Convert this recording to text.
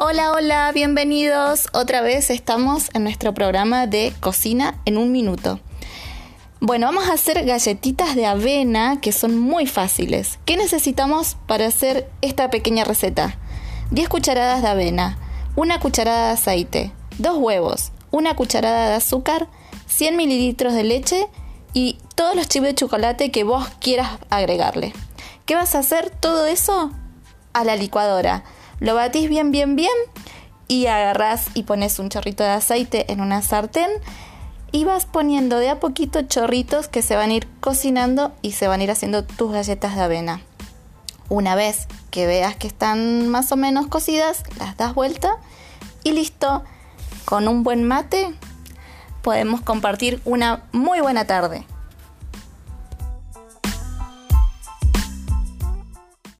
Hola, hola, bienvenidos. Otra vez estamos en nuestro programa de cocina en un minuto. Bueno, vamos a hacer galletitas de avena que son muy fáciles. ¿Qué necesitamos para hacer esta pequeña receta? 10 cucharadas de avena, una cucharada de aceite, dos huevos, una cucharada de azúcar, 100 mililitros de leche y todos los chips de chocolate que vos quieras agregarle. ¿Qué vas a hacer? Todo eso a la licuadora. Lo batís bien, bien, bien y agarrás y pones un chorrito de aceite en una sartén y vas poniendo de a poquito chorritos que se van a ir cocinando y se van a ir haciendo tus galletas de avena. Una vez que veas que están más o menos cocidas, las das vuelta y listo. Con un buen mate podemos compartir una muy buena tarde.